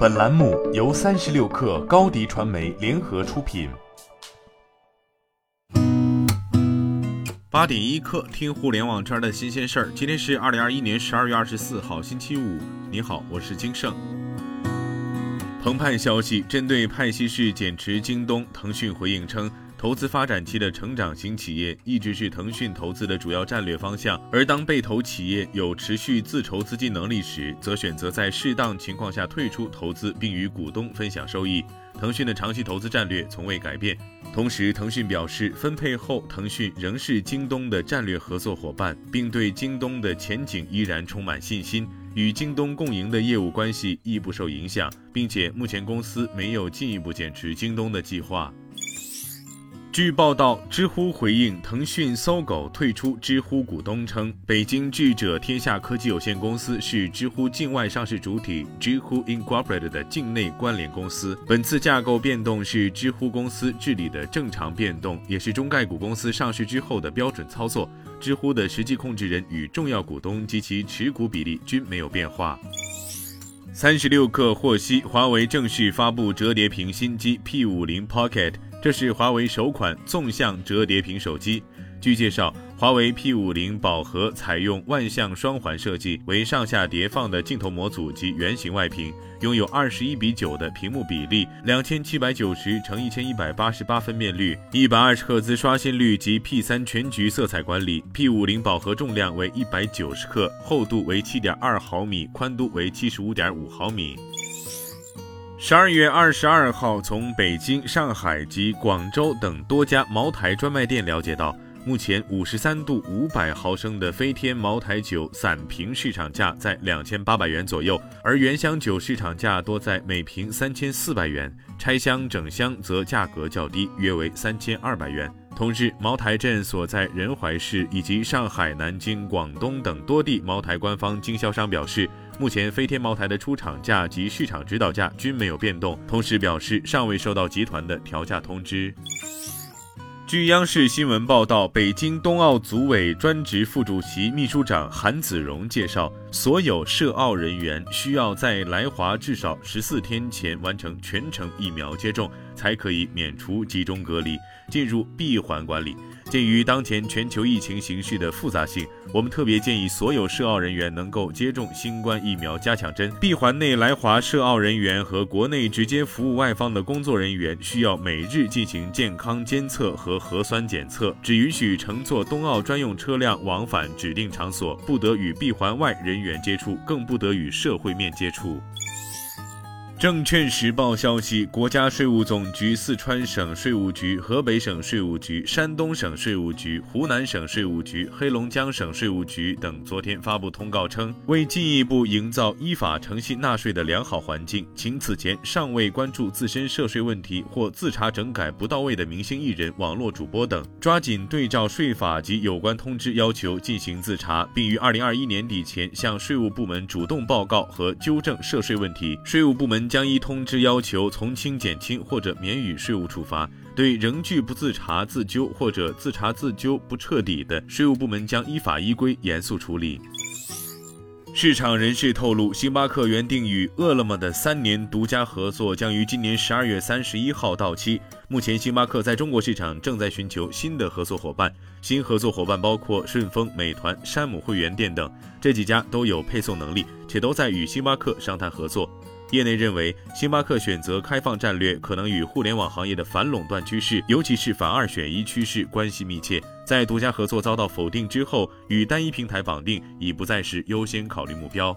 本栏目由三十六氪高低传媒联合出品。八点一刻，听互联网圈的新鲜事儿。今天是二零二一年十二月二十四号，星期五。你好，我是金盛。澎湃消息，针对派系式减持京东，腾讯回应称。投资发展期的成长型企业一直是腾讯投资的主要战略方向，而当被投企业有持续自筹资金能力时，则选择在适当情况下退出投资，并与股东分享收益。腾讯的长期投资战略从未改变。同时，腾讯表示，分配后腾讯仍是京东的战略合作伙伴，并对京东的前景依然充满信心，与京东共赢的业务关系亦不受影响，并且目前公司没有进一步减持京东的计划。据报道，知乎回应腾讯搜狗退出知乎股东称，北京智者天下科技有限公司是知乎境外上市主体知乎 Incorporated 的境内关联公司。本次架构变动是知乎公司治理的正常变动，也是中概股公司上市之后的标准操作。知乎的实际控制人与重要股东及其持股比例均没有变化。三十六氪获悉，华为正式发布折叠屏新机 P50 Pocket。这是华为首款纵向折叠屏手机。据介绍，华为 P50 宝盒采用万向双环设计，为上下叠放的镜头模组及圆形外屏，拥有二十一比九的屏幕比例，两千七百九十乘一千一百八十八分辨率，一百二十赫兹刷新率及 P3 全局色彩管理。P50 宝盒重量为一百九十克，厚度为七点二毫米，宽度为七十五点五毫米。十二月二十二号，从北京、上海及广州等多家茅台专卖店了解到，目前五十三度五百毫升的飞天茅台酒散瓶市场价在两千八百元左右，而原箱酒市场价多在每瓶三千四百元，拆箱整箱则价格较低，约为三千二百元。同日，茅台镇所在仁怀市以及上海、南京、广东等多地茅台官方经销商表示。目前飞天茅台的出厂价及市场指导价均没有变动，同时表示尚未收到集团的调价通知。据央视新闻报道，北京冬奥组委专职副主席、秘书长韩子荣介绍，所有涉奥人员需要在来华至少十四天前完成全程疫苗接种，才可以免除集中隔离，进入闭环管理。鉴于当前全球疫情形势的复杂性，我们特别建议所有涉奥人员能够接种新冠疫苗加强针。闭环内来华涉奥人员和国内直接服务外方的工作人员需要每日进行健康监测和核酸检测，只允许乘坐冬奥专用车辆往返指定场所，不得与闭环外人员接触，更不得与社会面接触。证券时报消息，国家税务总局、四川省税务局、河北省税务局、山东省税务局、湖南省税务局、黑龙江省税务局等昨天发布通告称，为进一步营造依法诚信纳税的良好环境，请此前尚未关注自身涉税问题或自查整改不到位的明星艺人、网络主播等，抓紧对照税法及有关通知要求进行自查，并于二零二一年底前向税务部门主动报告和纠正涉税问题。税务部门。将依通知要求从轻、减轻或者免予税务处罚。对仍拒不自查自纠或者自查自纠不彻底的，税务部门将依法依规严肃处理。市场人士透露，星巴克原定与饿了么的三年独家合作将于今年十二月三十一号到期。目前，星巴克在中国市场正在寻求新的合作伙伴。新合作伙伴包括顺丰、美团、山姆会员店等，这几家都有配送能力，且都在与星巴克商谈合作。业内认为，星巴克选择开放战略，可能与互联网行业的反垄断趋势，尤其是反二选一趋势关系密切。在独家合作遭到否定之后，与单一平台绑定已不再是优先考虑目标。